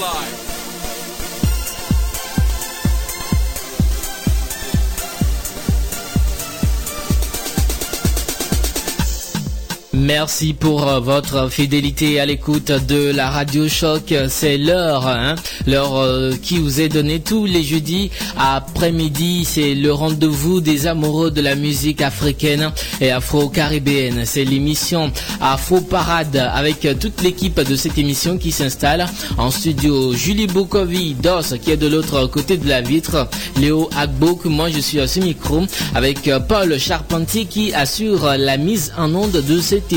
live. Merci pour euh, votre fidélité à l'écoute de la Radio Choc. C'est l'heure, hein, l'heure euh, qui vous est donnée tous les jeudis après-midi. C'est le rendez-vous des amoureux de la musique africaine et afro-caribéenne. C'est l'émission Afro Parade avec toute l'équipe de cette émission qui s'installe en studio. Julie Bukovi, DOS qui est de l'autre côté de la vitre. Léo Agbouk, moi je suis à ce micro avec euh, Paul Charpentier qui assure la mise en onde de cette émission.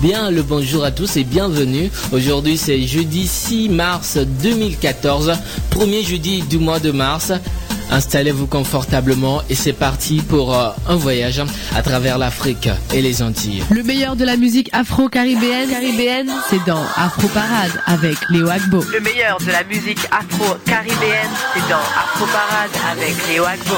Bien le bonjour à tous et bienvenue. Aujourd'hui c'est jeudi 6 mars 2014, premier jeudi du mois de mars. Installez-vous confortablement et c'est parti pour euh, un voyage à travers l'Afrique et les Antilles. Le meilleur de la musique afro-caribéenne, caribéenne, c'est dans Afro Parade avec Léo Agbo. Le meilleur de la musique afro-caribéenne, c'est dans Afro Parade avec Léo Agbo.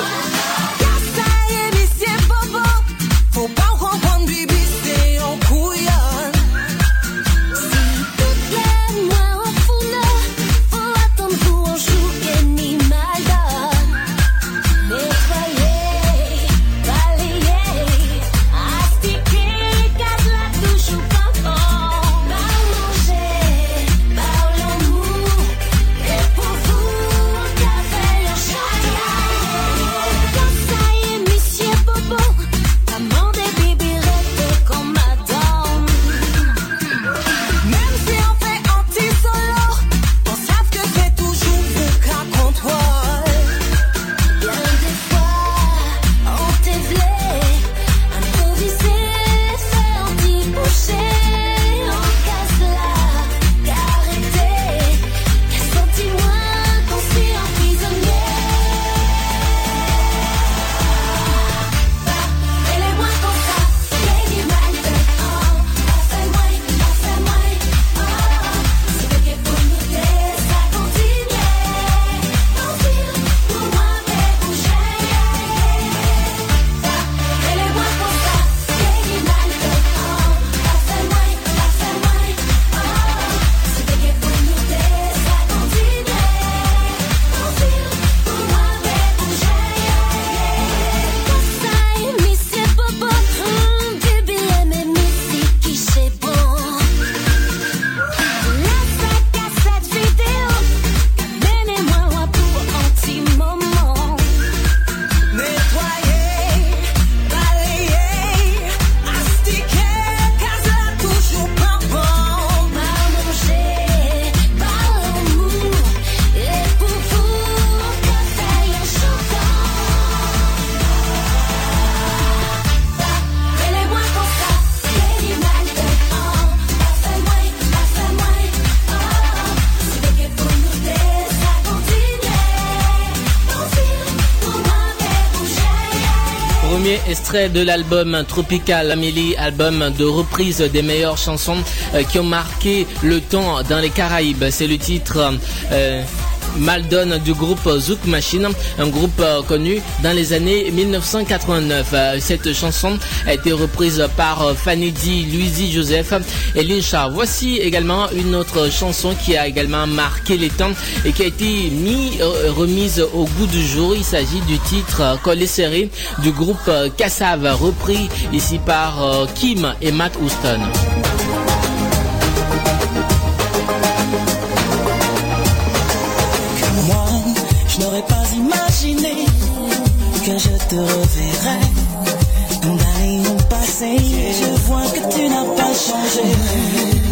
De l'album Tropical Amélie, album de reprise des meilleures chansons euh, qui ont marqué le temps dans les Caraïbes. C'est le titre euh, Maldon du groupe Zouk Machine, un groupe euh, connu dans les années 1989. Euh, cette chanson a été reprise par euh, Fanny D, Joseph et Lincha. Voici également une autre chanson qui a également marqué les temps et qui a été mis, remise au goût du jour. Il s'agit du titre Collé du groupe Kassav, repris ici par Kim et Matt Houston. Que je te reverrai. Dans d'années passé, je vois que tu n'as pas changé.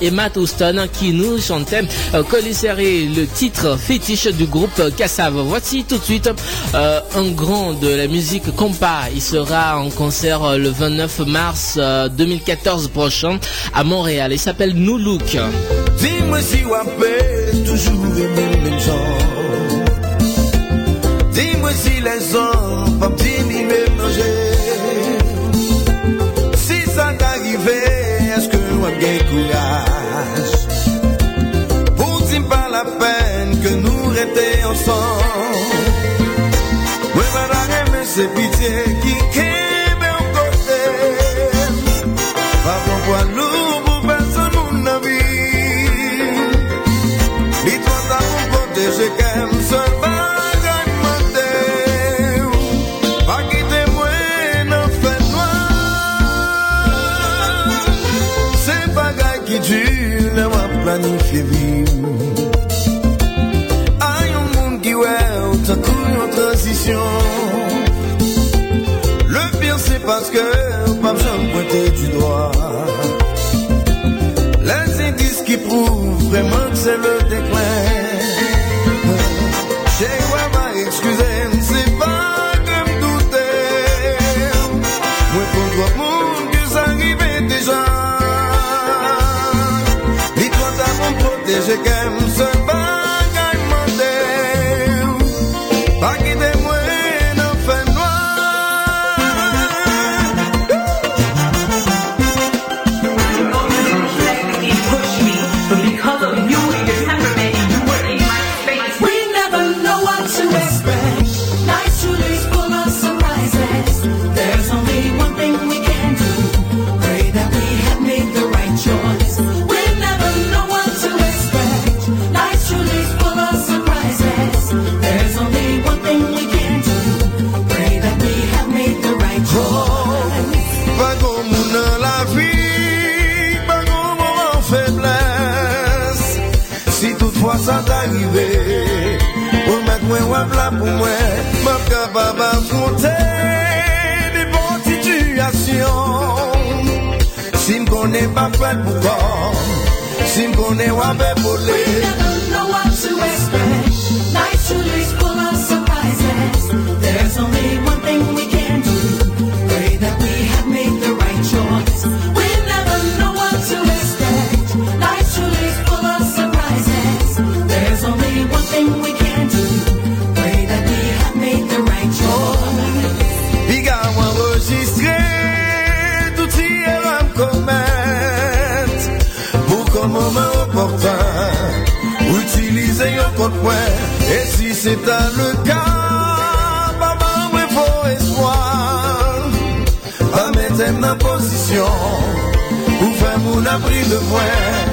Et Matt Houston qui nous chantaient euh, le titre fétiche du groupe Kassav. Voici tout de suite euh, un grand de la musique compa. Il sera en concert euh, le 29 mars 2014 euh, prochain à Montréal. Il s'appelle New Look. Gagne courage? Dire pas la peine que nous restions ensemble? Oui, madame, c'est pitié qui qu'aime en côté. Pour poids lourd pour personne mon vie. Dis-toi ça pour protéger qu'elle seul Aïe, un monde qui ouais, t'as couru en transition. Le pire, c'est parce que besoin de pointer du doigt. Les indices qui prouvent vraiment que c'est le déclin. Pour protéger, pou kon Sim konen wapè pou lè Et si c'est un le cas, papa, ouais, faut espoir. Pas mettre en position, ou faire mon abri de voix.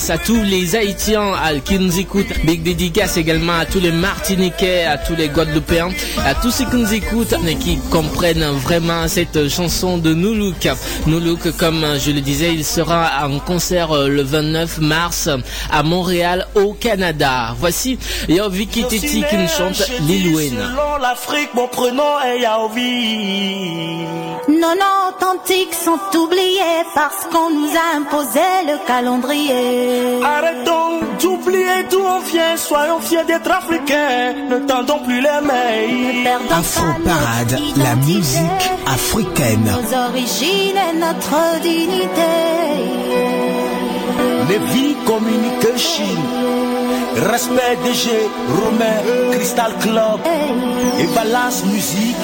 Dédicace à tous les Haïtiens à- qui nous écoutent. Big dédicace également à tous les Martiniquais, à tous les Guadeloupéens, à tous ceux qui nous écoutent et qui comprennent vraiment cette chanson de Noulouk. Noulouk, comme je le disais, il sera en concert le 29 mars à Montréal, au Canada. Voici Yo Vicky Teti qui nous chante Lil Wayne. Selon l'Afrique, mon prénom est Yaovi. Nos noms authentiques sont oubliés parce qu'on nous a imposé le calendrier. Arrêtons d'oublier d'où on vient, soyons fiers d'être africains, ne tendons plus les mains. Afro Parade, la musique africaine. Nos origines et notre dignité. Lévi Communication, respect DG, Romain, Crystal Club et Balance Musique.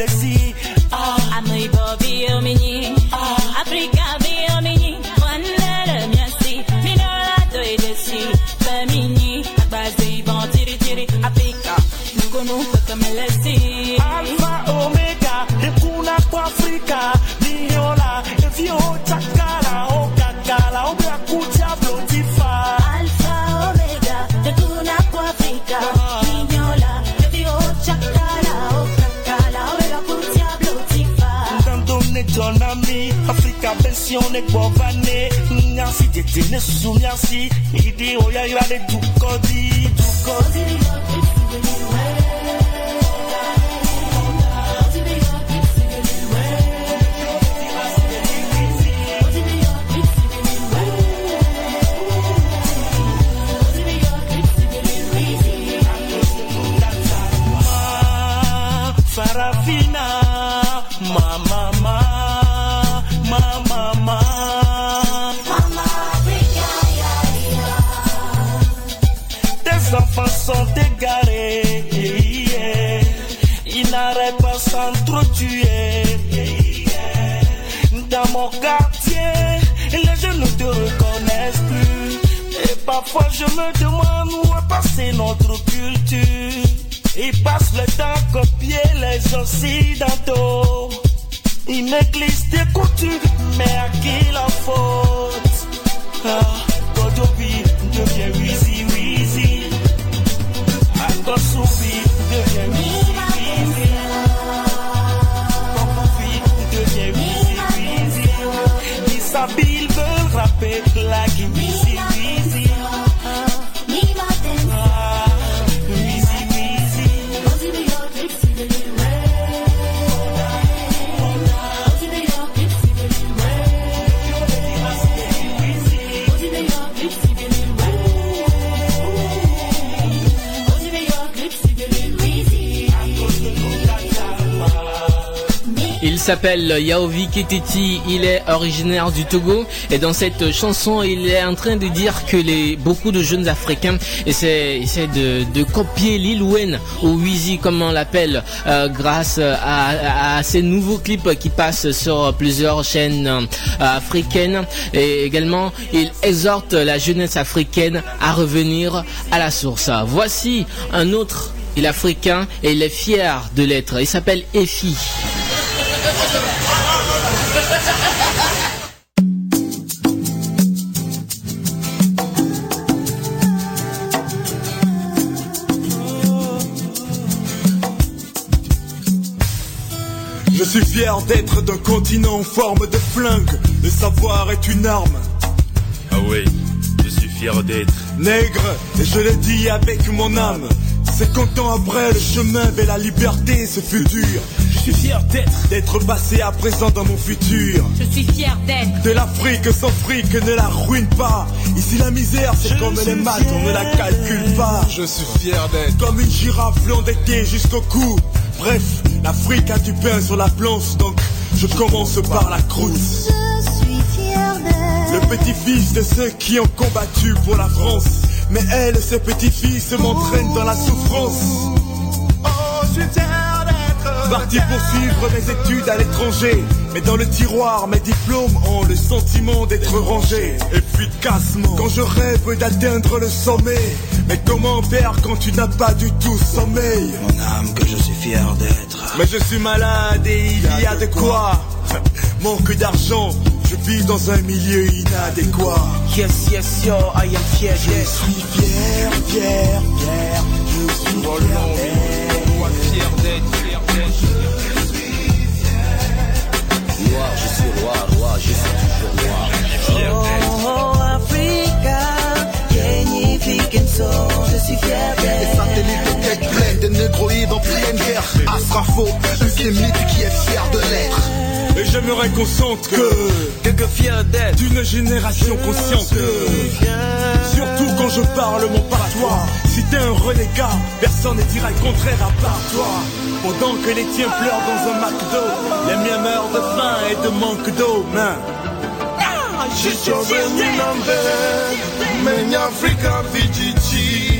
galaxy Afrika pensione bovane, nyasi tetene susu nyasi, idi oya irade dukodi, dukodi. Ma, les occidentaux. S'appelle Yaovi Keteti, il est originaire du Togo et dans cette chanson il est en train de dire que les, beaucoup de jeunes africains essaient, de, copier Lil Wayne ou Weezy comme on l'appelle euh, grâce à, ces nouveaux clips qui passent sur plusieurs chaînes euh, africaines et également il exhorte la jeunesse africaine à revenir à la source. Voici un autre, il est africain et il est fier de l'être, il s'appelle Efi. Je suis fier d'être d'un continent en forme de flingue. Le savoir est une arme. Ah oui, je suis fier d'être. Nègre, et je le dis avec mon âme. 50 ans après, le chemin vers la liberté, ce futur. Je suis fier d'être, d'être passé à présent dans mon futur. Je suis fier d'être. De l'Afrique sans fric ne la ruine pas. Ici la misère c'est comme les maths, on ne la calcule pas. Je suis fier d'être. Comme une girafe l'endettée jusqu'au cou. Bref, l'Afrique a du pain sur la planche, donc je commence par la croûte. Je suis fier d'être. Le petit-fils de ceux qui ont combattu pour la France. Mais elle, ce petit-fils, m'entraîne dans la souffrance. Oh, je suis. Parti pour suivre mes études à l'étranger. Mais dans le tiroir, mes diplômes ont le sentiment d'être rangés efficacement. Quand je rêve d'atteindre le sommet. Mais comment faire quand tu n'as pas du tout sommeil? Mon âme que je suis fier d'être. Mais je suis malade et il y a de quoi. Manque d'argent, je vis dans un milieu inadéquat. Yes, yes, yo, I am fier Je suis fier, fier, fier. Je suis fier d'être, Roi, je suis roi, roi, je suis toujours roi. Oh, Africa, yenye fikin so, je suis fier Les d'être. satellites de tête pleine, des négroïdes en pleine guerre. Astrafo, eusémite qui est fier de l'être. Et j'aimerais qu'on sente que Quelque fier d'être. d'une génération consciente. Surtout quand je parle mon patois. Si t'es un renégat, personne ne dira le contraire à part toi. Pendant que les tiens pleurent dans un McDo, les miens meurent de faim et de manque d'eau. Man. Je suis fier d'être. Many Africa Vijiji.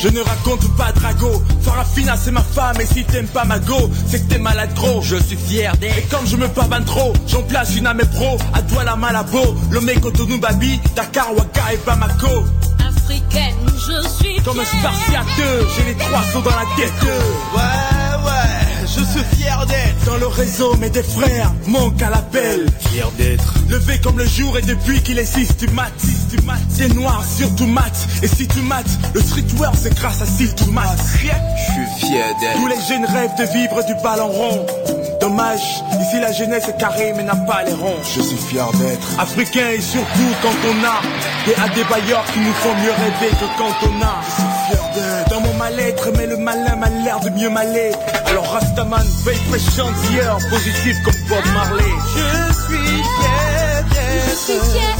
Je ne raconte pas Drago, Farafina c'est ma femme et si t'aimes pas ma go, c'est que t'es malade gros. Je suis fier d'être. Et comme je me pavane trop, j'en place une à mes pros, à Douala Malabo, Lomé Cotonou Babi, Dakar, Waka et Bamako. Africaine, je suis Comme un spartiate, j'ai les trois sauts dans la tête. Ouais, je suis fier d'être. Dans le réseau, mais des frères manquent à l'appel. Fier d'être. Levé comme le jour et depuis qu'il est 6 tu mates, tu mates. C'est noir, surtout mat. Et si tu mates, le streetwear c'est grâce à si tu mates. Je suis fier d'être. Tous les jeunes rêvent de vivre du ballon rond. Dommage, ici la jeunesse est carrée mais n'a pas les ronds. Je suis fier d'être. Africains et surtout quand on a des adébailleurs qui nous font mieux rêver que quand on a. Fier d'être. Dans mon mal-être, mais le malin m'a l'air de mieux m'aller. Alors Rastaman, veille pression d'hier, positif comme Bob Marley. Je suis fier Je suis d'être. fière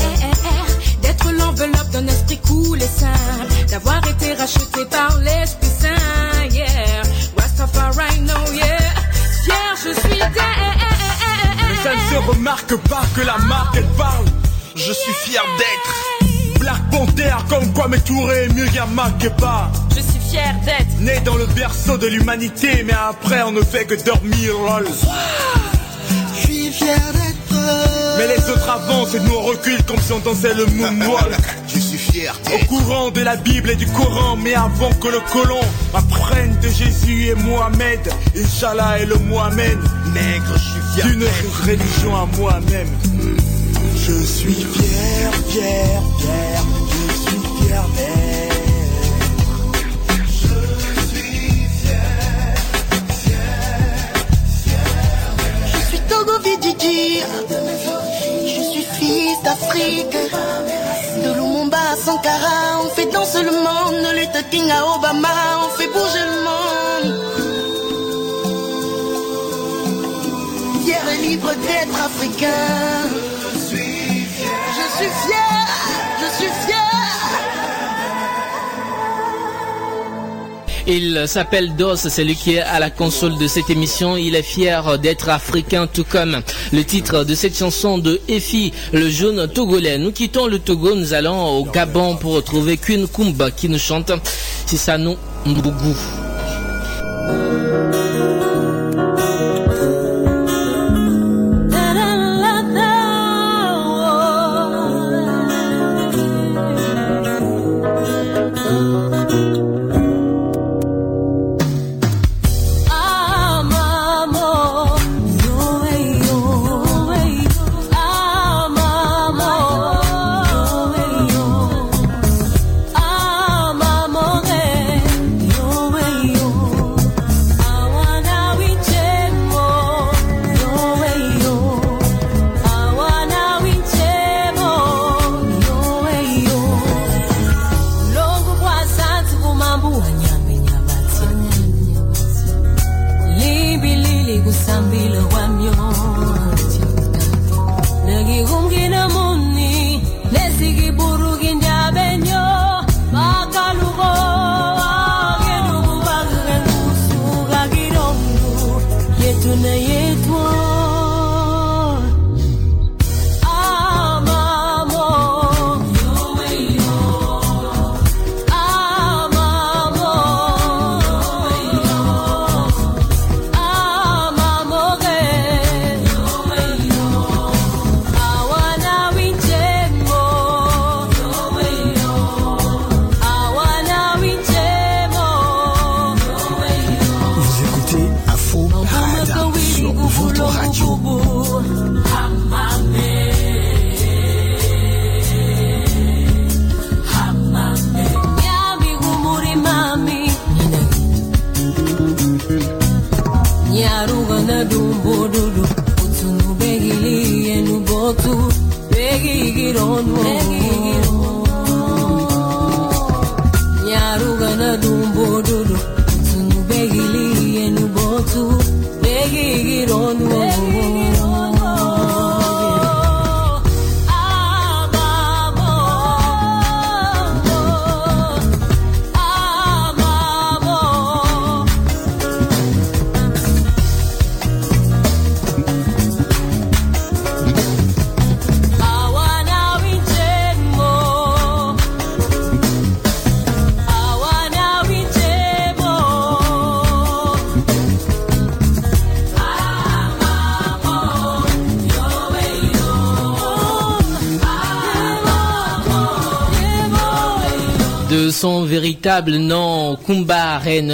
d'être l'enveloppe d'un esprit cool et simple, d'avoir été racheté par l'Esprit Saint, yeah. Rastafari, no, yeah. Fier, je suis Mais ça ne se remarque pas que la marque elle parle. Je suis fier d'être. Comme quoi mes est mieux pas. Je suis fière d'être. Né dans le berceau de l'humanité, mais après on ne fait que dormir, lol. Je suis fier d'être. Mais les autres avancent et nous on recule comme si on dansait le moonwalk. Je suis fier. Au courant de la Bible et du Coran, mais avant que le colon apprenne de Jésus et Mohamed, Inch'Allah et le Mohamed, nègre, je suis fier. D'une religion à moi-même. Je suis fier, fier, fier, je suis fier d'être. Je suis Togo Vididi. Je suis fils d'Afrique. De Lumumba à Sankara, on fait danser le monde. De Luther King à Obama, on fait bouger le monde. Fier et libre d'être africain. Je suis fier. Je suis fier. Je suis fier. Il s'appelle Dos, c'est lui qui est à la console de cette émission. Il est fier d'être africain, tout comme le titre de cette chanson de Efi, le jeune togolais. Nous quittons le Togo, nous allons au Gabon pour retrouver Queen Kumba qui nous chante Sisano Mbougou. sigi burugin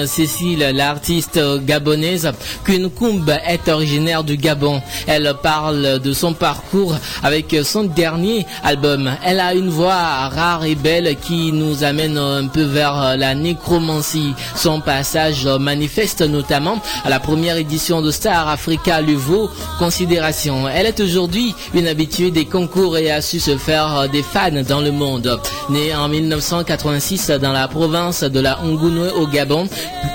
Cécile, l'artiste gabonaise, Queen Kumba est originaire du Gabon. Elle parle de son parcours avec son dernier album. Elle a une voix rare et belle qui nous amène un peu vers la nécromancie. Son passage manifeste notamment à la première édition de Star Africa lui vaut considération. Elle est aujourd'hui une habituée des concours et a su se faire des fans dans le monde. Née en 1986 dans la province de la Ngounoue au Gabon,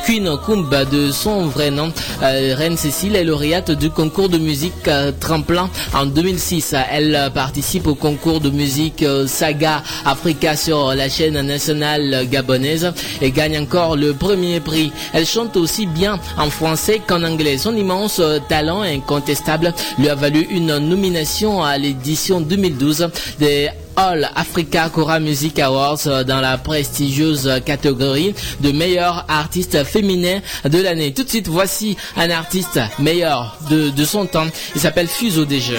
Queen Kumba de son vrai nom, euh, Reine Cécile est lauréate du concours de musique euh, Tremplin en 2006. Elle participe au concours de musique euh, Saga Africa sur la chaîne nationale gabonaise et gagne encore le premier prix. Elle chante aussi bien en français qu'en anglais. Son immense talent incontestable lui a valu une nomination à l'édition 2012 des All Africa Cora Music Awards euh, dans la prestigieuse catégorie de meilleur artiste féminin de l'année. Tout de suite, voici un artiste meilleur de, son temps. Il s'appelle Fuso DG.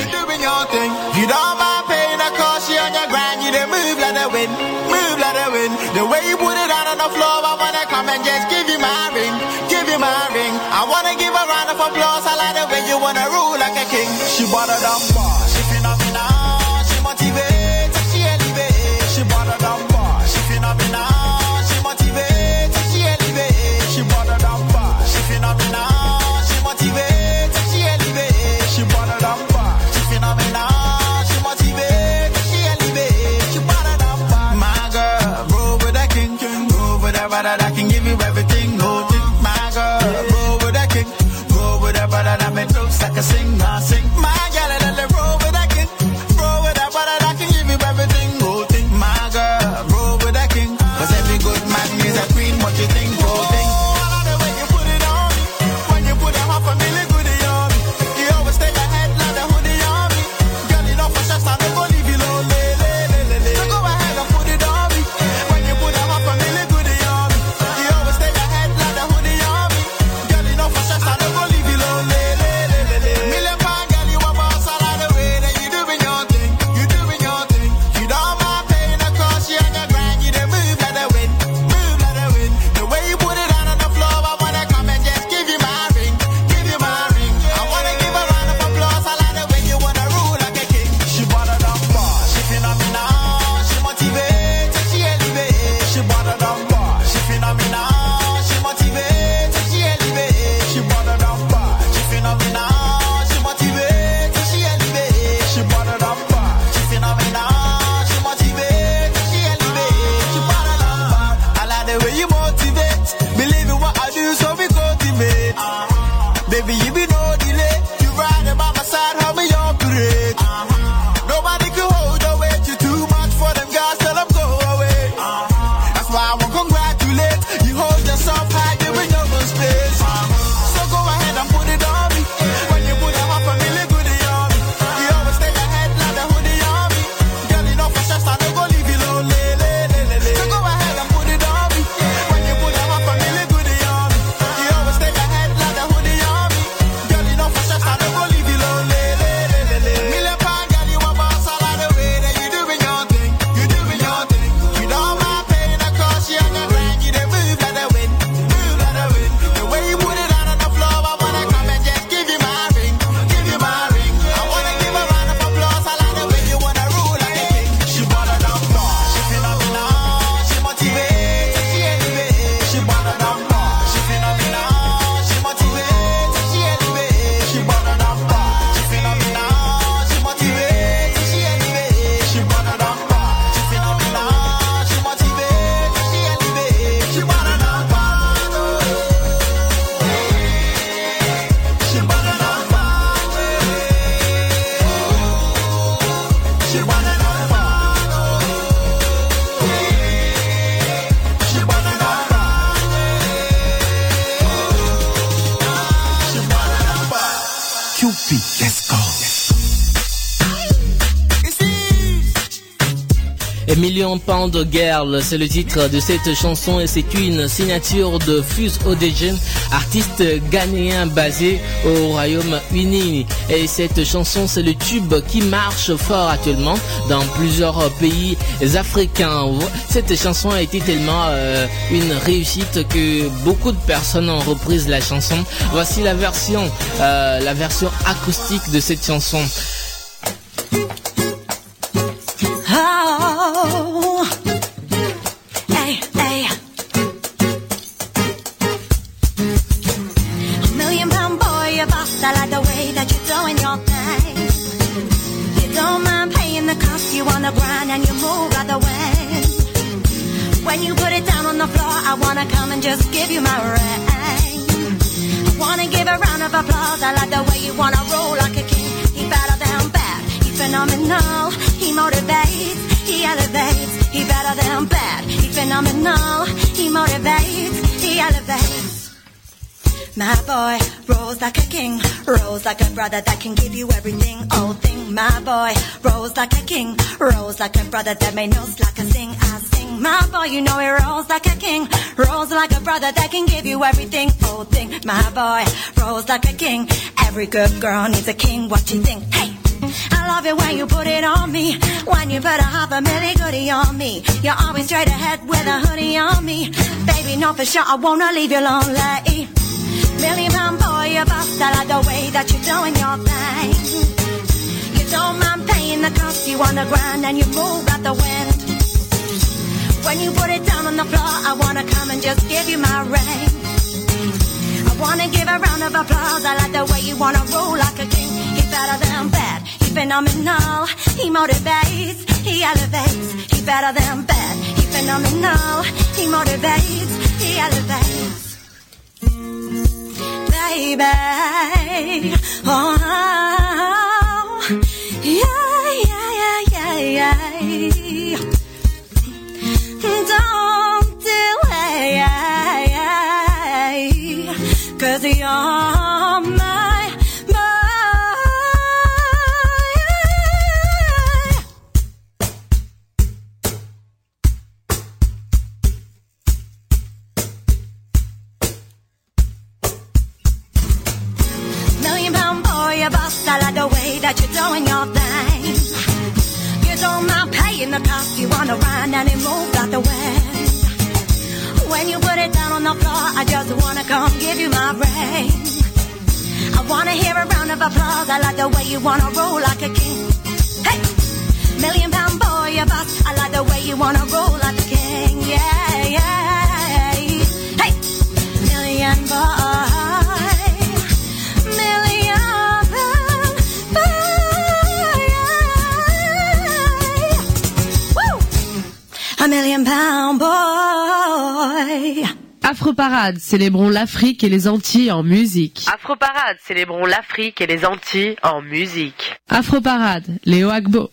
Million Girl, c'est le titre de cette chanson et c'est une signature de Fuse Odejen, artiste ghanéen basé au Royaume-Uni. Et cette chanson, c'est le tube qui marche fort actuellement dans plusieurs pays africains. Cette chanson a été tellement euh, une réussite que beaucoup de personnes ont reprise la chanson. Voici la version, euh, la version acoustique de cette chanson. you my ring. I wanna give a round of applause. I like the way you wanna roll like a king. He better than bad. He phenomenal. He motivates. He elevates. He better than bad. He phenomenal. He motivates. He elevates. My boy rolls like a king, rolls like a brother that can give you everything. Oh, thing, my boy rolls like a king, rolls like a brother that may know like a sing. I sing, my boy, you know he rolls like a king, rolls like a brother that can give you everything. Oh, thing, my boy rolls like a king. Every good girl needs a king. What you think? Hey. I love it when you put it on me. When you put a half a milli goodie on me. You're always straight ahead with a hoodie on me. Baby, know for sure I wanna leave you lonely. Million pound boy, bust. I like the way that you're doing your thing. You don't mind paying the cost. You on the ground and you move out the wind. When you put it down on the floor, I wanna come and just give you my ring. I wanna give a round of applause. I like the way you wanna roll like a king. He's better than bad. He's phenomenal. He motivates. He elevates. He's better than bad. He's phenomenal. He motivates. He elevates. Baby. Oh, yeah, yeah, yeah, yeah, yeah. Don't delay. Cause you're I like the way that you're doing your thing. You don't mind paying the cost. You wanna run and it moves out the way. When you put it down on the floor, I just wanna come give you my ring. I wanna hear a round of applause. I like the way you wanna roll like a king. Hey, million pound boy, you bust. I like the way you wanna roll like a king. Yeah, yeah. Million pound boy. Afro Parade, célébrons l'Afrique et les Antilles en musique. Afro Parade, célébrons l'Afrique et les Antilles en musique. Afro Parade, Léo Agbo.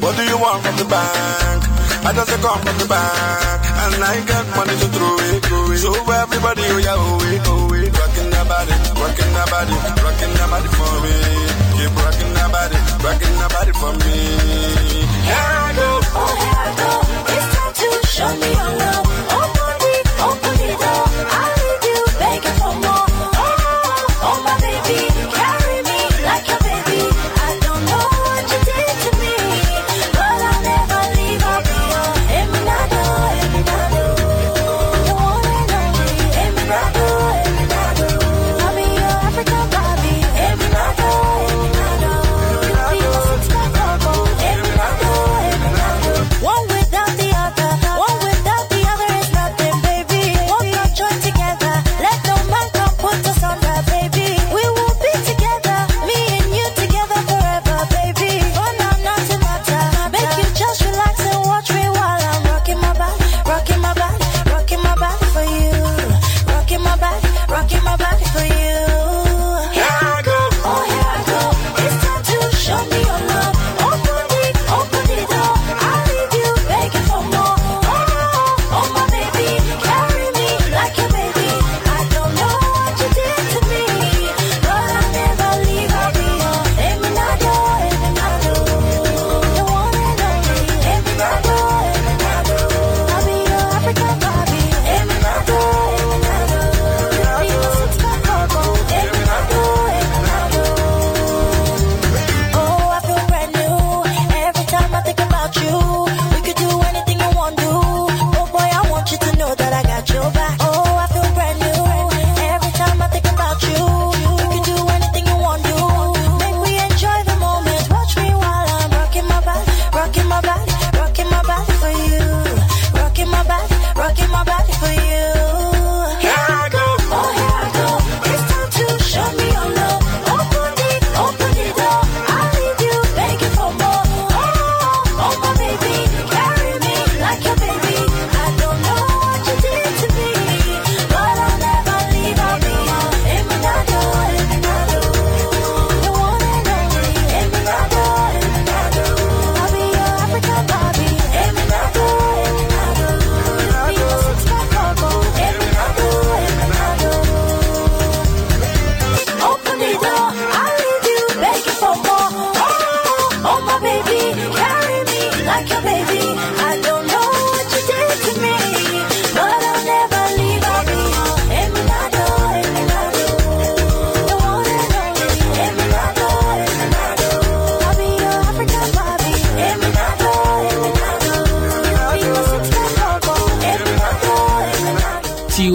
What do you want from the bank? I just a come from the bank, and I got money to throw it, throw it. So everybody, oh yeah, oh it, oh it. Rocking that body, rocking that body, rocking that body for me. Keep rocking that body, rocking that body for me. Here I go. Oh, here I go. It's time to show me your love. Rocking my body for you.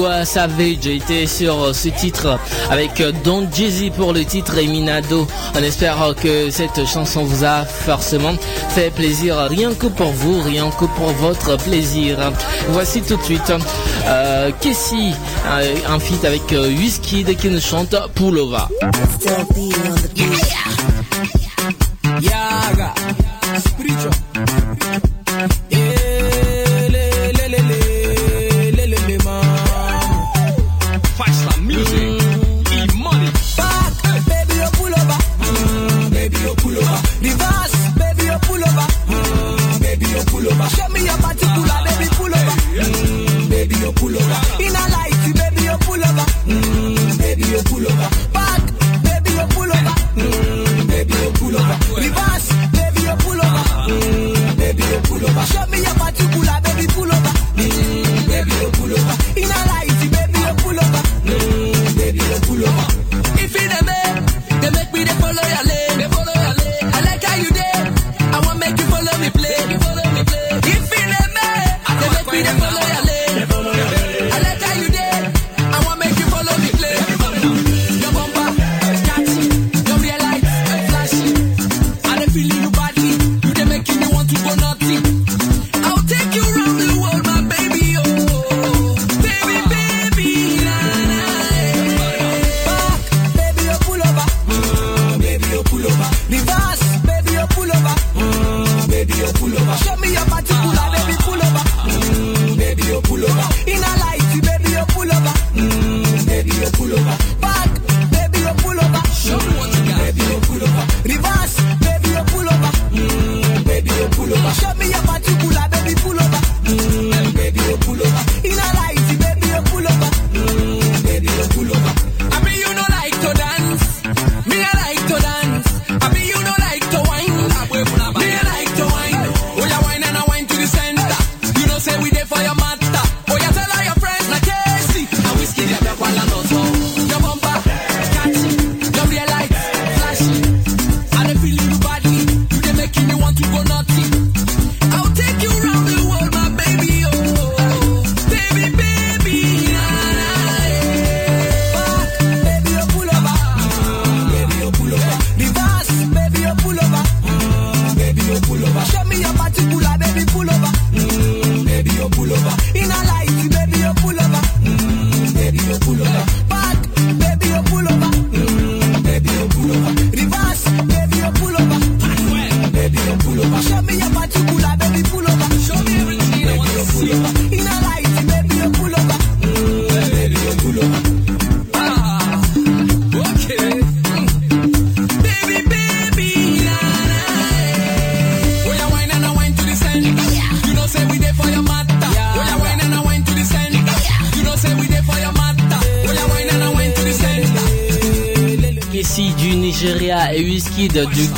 savez Savage était sur ce titre avec Don Jizzy pour le titre et Minado. On espère que cette chanson vous a forcément fait plaisir, rien que pour vous, rien que pour votre plaisir. Voici tout de suite euh, euh un feat avec euh, Whiskey qui nous chante Pulova.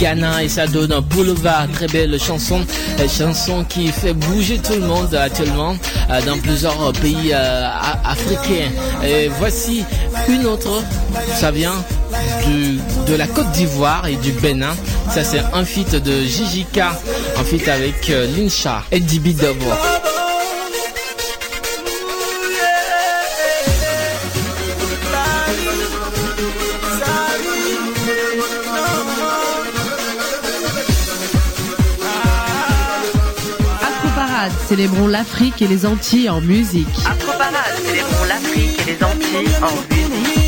Ghana et ça donne un boulevard. Très belle chanson, euh, chanson qui fait bouger tout le monde actuellement euh, dans plusieurs euh, pays africains. Et voici une autre, ça vient de la Côte d'Ivoire et du Bénin. Ça c'est un feat de Jijika, un feat avec Linsha et Dibi Double. célébrons l'Afrique et les Antilles en musique. Afro Parade, célébrons l'Afrique et les Antilles en musique.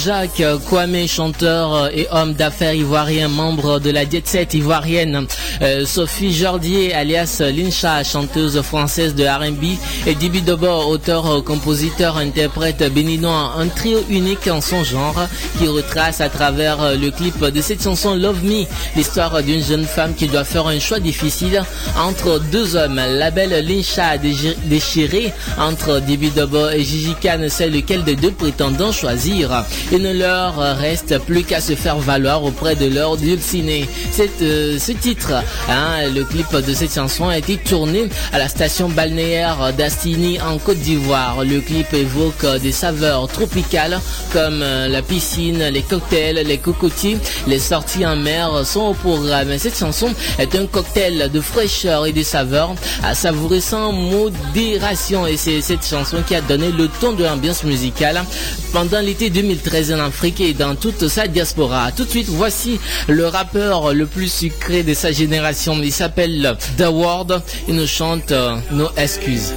Jean-Jacques Kwame, chanteur et homme d'affaires ivoirien, membre de la Jet Set ivoirienne. Euh, Sophie Jordier, alias Lincha, chanteuse française de R&B. Et Dibi Dobo, auteur, compositeur, interprète béninois. Un trio unique en son genre qui retrace à travers le clip de cette chanson Love Me, l'histoire d'une jeune femme qui doit faire un choix difficile entre deux hommes. La belle Lincha déchirée entre Dibi Dobo et Gigi Khan sait lequel des deux prétendants choisir. Il ne leur reste plus qu'à se faire valoir auprès de leur dulciné. C'est euh, ce titre, hein, le clip de cette chanson a été tourné à la station balnéaire d'Astini en Côte d'Ivoire. Le clip évoque des saveurs tropicales comme euh, la piscine, les cocktails, les cocotiers, les sorties en mer sont au programme. Cette chanson est un cocktail de fraîcheur et de saveurs à savourer sans modération et c'est cette chanson qui a donné le ton de l'ambiance musicale pendant l'été 2013 en Afrique et dans toute sa diaspora. Tout de suite, voici le rappeur le plus sucré de sa génération. Il s'appelle The Ward. Il nous chante euh, nos excuses.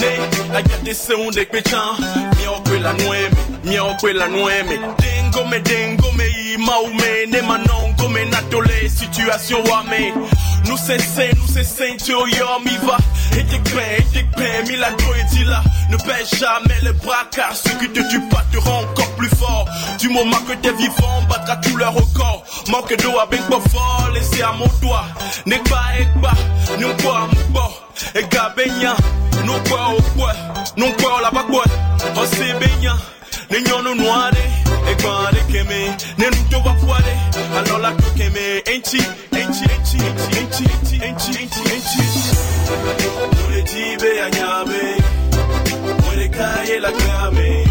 Nei, agate se un dek me chan Myo kwe la nweme, myo la Dengo me, dengo me, ima oume Ne manongo me natole, situasyon wame Nou se sen, nou se sen, te yo mi va. Et te kren, et te kren, mi la go et la. Ne baisse jamais les bras car ce qui te tue pas te rend encore plus fort. Du moment que t'es vivant, battra tout leur record Manque d'eau avec ben pas fort, laissez à mon doigt. N'est pas, n'est pas, n'est pas, n'est nokwa okwe nokwa olabakwe osebenya nenyonu nuare egbare keme nenuto wakware alola kokeme enchi enchi enchi enchi enchi enchi enchi enchi enchi murejibe anyabe murekaye lakame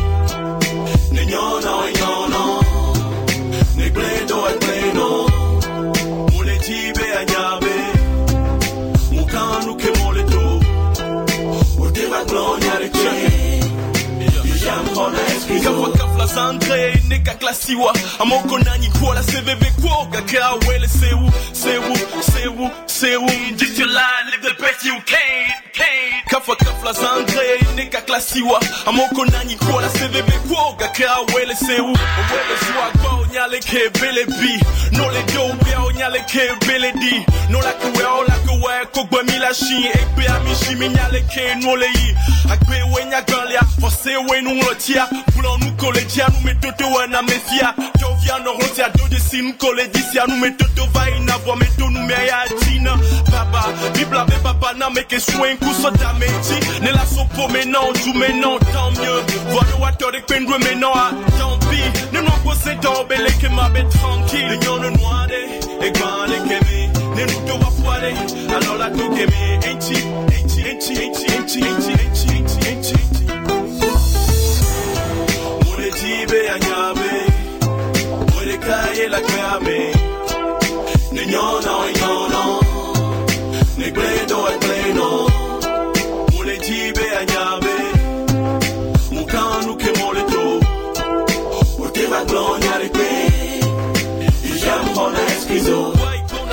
nenyona onyono neglendo al pleno kama kafla za andre nekaklasiwa amoko nanyi kuola seveve kuoga kaa wele sewu sewu sewu sewu just your live the best you can can kafla kafla za andre nekaklasiwa amoko nanyi kuola seveve kuoga kaa wele sewu wele sewu kwa onyale ke bele bi no le bia onyale ke bele di no la kogbe mi la shi Ekbe ami shi mi nyale ke no le yi. Akbe we nya ganlia Fose we nou nou kole tia Nou me toto we na me fia Yo via no ronti a do de si nou kole disia Nou me toto va ina vwa me to nou me ya tina Baba, bibla be baba na me ke ti. Ne la so po me nan, jou me nan, tant mieux Vwa de wato de kwen dwe me nan, ah, tant pis Ne nou do ma be nou ke Ne nou to wapwade, alo la to ke me Enti, enti, enti, enti, enti, enti, enti, enti, enti, enti Mure jibe anyabe Mure kaye la kame Ne nyona o nyona Ne e eskizo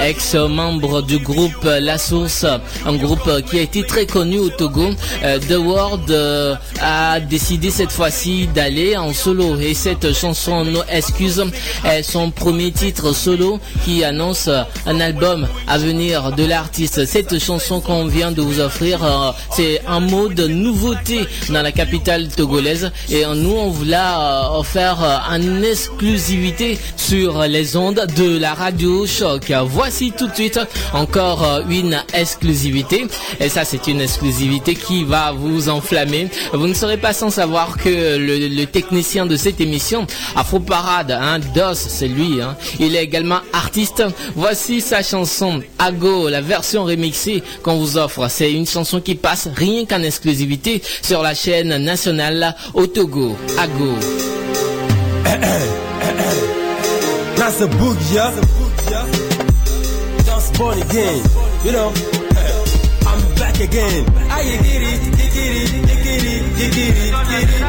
ex-membre du groupe La Source, un groupe qui a été très connu au Togo. Euh, The World euh, a décidé cette fois-ci d'aller en solo et cette chanson No Excuses est son premier titre solo qui annonce un album à venir de l'artiste. Cette chanson qu'on vient de vous offrir, euh, c'est un mode nouveauté dans la capitale togolaise et nous on vous l'a offert en exclusivité sur les ondes de la radio Choc. Voici tout de suite encore euh, une exclusivité. Et ça, c'est une exclusivité qui va vous enflammer. Vous ne serez pas sans savoir que le, technicien de cette émission, Afro Parade, hein, DOS, c'est lui. Hein, il est également artiste. Voici sa chanson Ago, la version remixée qu'on vous offre. C'est une chanson qui passe rien qu'en exclusivité sur la chaîne nationale au Togo. Ago. Born again. you know. I'm back again. Ah, you get it, get it, get it, get it, get it, get it,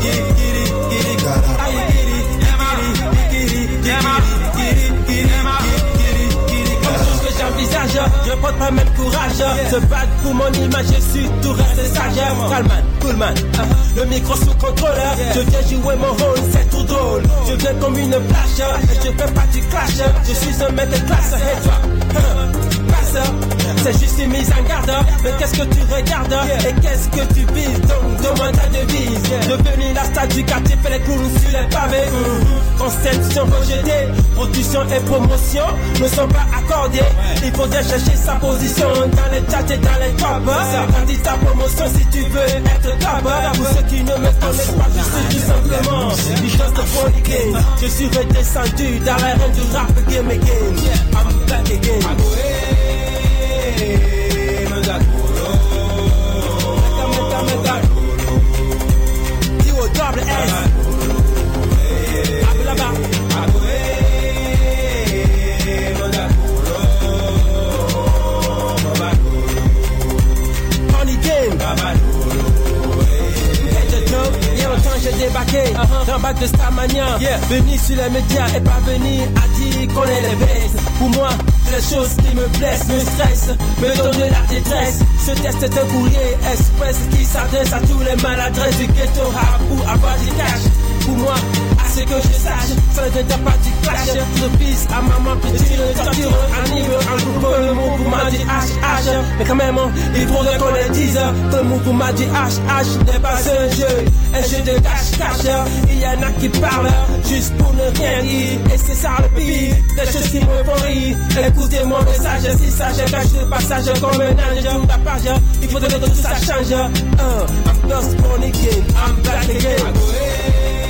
get it, get it, get it. Ah, you get it, you get it, you get it, you get it, get it, get it, get it, get it. Comme chose que j'envisage, je porte pas même courage. Se battre pour mon image, je suis tout reste sage. Calman, coolman, le micro sous contrôle. Je viens jouer mon rôle, c'est tout drôle. Je viens comme une et je fais pas du clash. Je suis un de classe, et toi, C'est juste une mise en garde, mais qu'est-ce que tu regardes? Et qu'est-ce que tu vises? Donc demande ta devise. Devenir la star du quartier, fait les clowns sur les pavés. Conception rejetée, production et promotion ne sont pas accordées. Il faudrait chercher sa position dans les chats et dans les tops. Grandis ta promotion si tu veux être top. Pour ceux qui ne me connaissent pas, je suis tout simplement Because the funny game. Je suis redescendu dans l'arène du rap game again. I'm back again. De Starmania Venu sur les médias et pas venir à dire qu'on est les bêtes Pour moi, les choses qui me blessent, me stressent, me donnent de la détresse. Ce test est un courrier express qui s'adresse à tous les maladresses du ghetto. Rap pour avoir du cash Pour moi, à ce que je sache, ça ne devient pas du clash. Le fils à maman petit, le torture, anime, en groupe, le mouvement du HH Mais quand même, il faudrait qu'on le dise Que le mouvement du HH n'est pas un jeu Un jeu de cache-cache Il y en a qui parlent juste pour ne rien dire. Et c'est ça le pire, des choses qui me font rire. Écoutez mon message, si ça je cache le passage comme un ange. La page, il faudrait que tout ça change. Uh, I'm just born again, I'm back again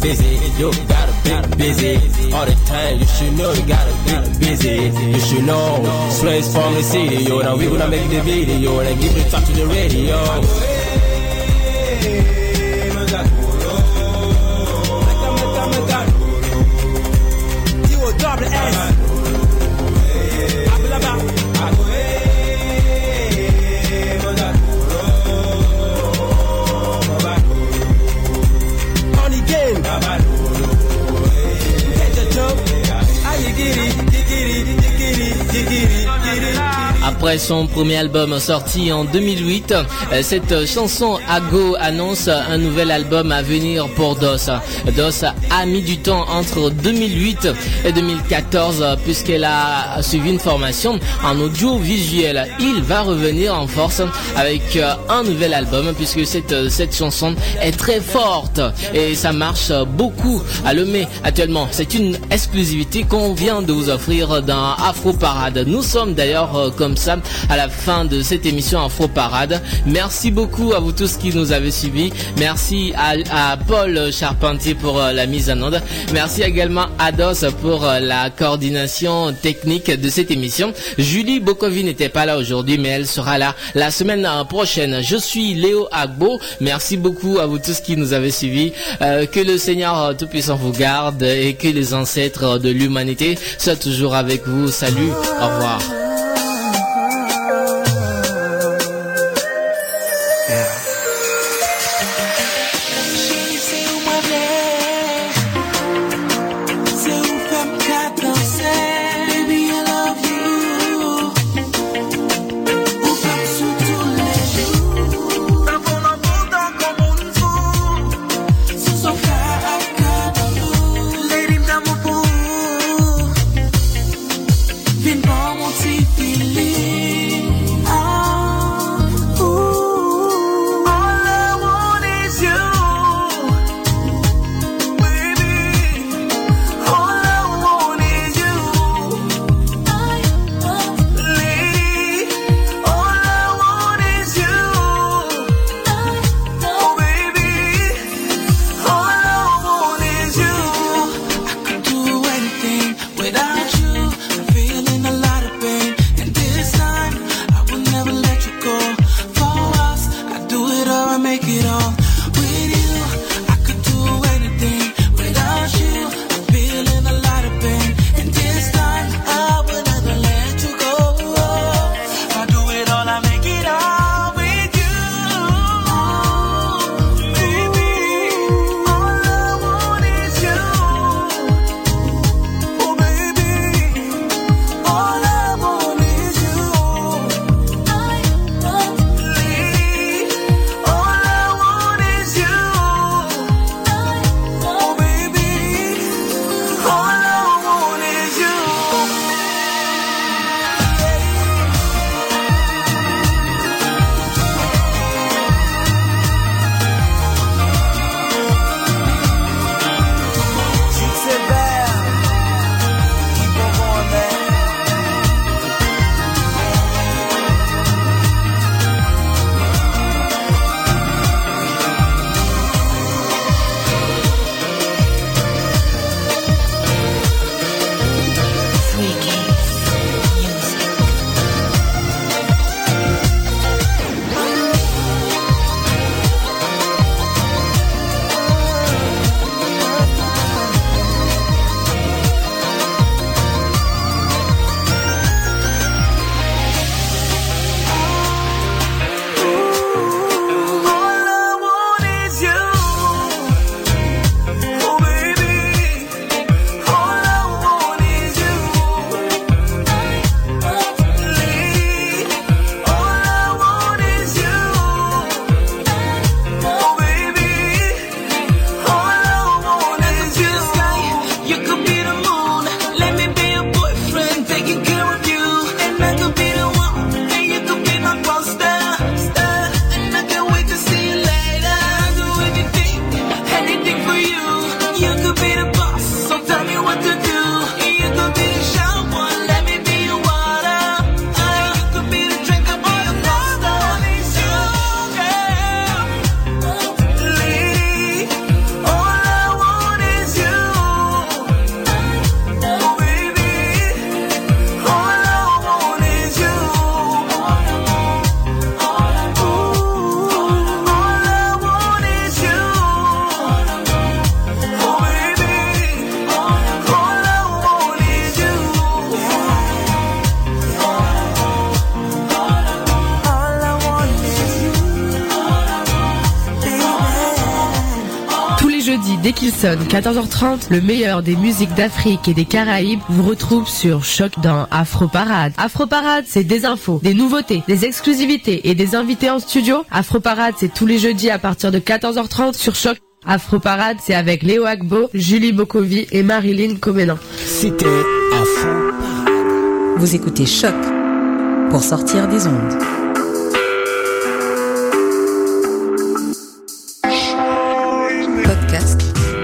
busy. You gotta be busy all the time. You should know you gotta be busy. You should know. Slaves from the city, yo. Now we gonna make the video and give it talk to the radio. Après son premier album sorti en 2008, euh, cette chanson Ago annonce un nouvel album à venir pour DOS. DOS a mis du temps entre 2008 et 2014 euh, puisqu'elle a suivi une formation en audiovisuel. Il va revenir en force avec euh, un nouvel album puisque cette, cette chanson est très forte et ça marche beaucoup à le actuellement. C'est une exclusivité qu'on vient de vous offrir dans Afro Parade. Nous sommes d'ailleurs euh, comme ça à la fin de cette émission Afro Parade. Merci beaucoup à vous tous qui nous avez suivis. Merci à, Paul Charpentier pour euh, la mise en onde. Merci également à Dos pour euh, la coordination technique de cette émission. Julie Bokovi n'était pas là aujourd'hui, mais elle sera là la semaine euh, prochaine. Je suis Léo Agbo. Merci beaucoup à vous tous qui nous avez suivis. Que le Seigneur Tout-Puissant vous garde et que les ancêtres de l'humanité soient toujours avec vous. Salut, au revoir. Dès qu'il sonne 14h30, le meilleur des musiques d'Afrique et des Caraïbes vous retrouve sur Choc dans Afro Parade. Afro Parade, c'est des infos, des nouveautés, des exclusivités et des invités en studio. Afro Parade, c'est tous les jeudis à partir de 14h30 sur Choc. Afro Parade, c'est avec Léo Agbo, Julie Bokovi et Marilyn Comenan. C'était Afro Vous écoutez Choc pour sortir des ondes.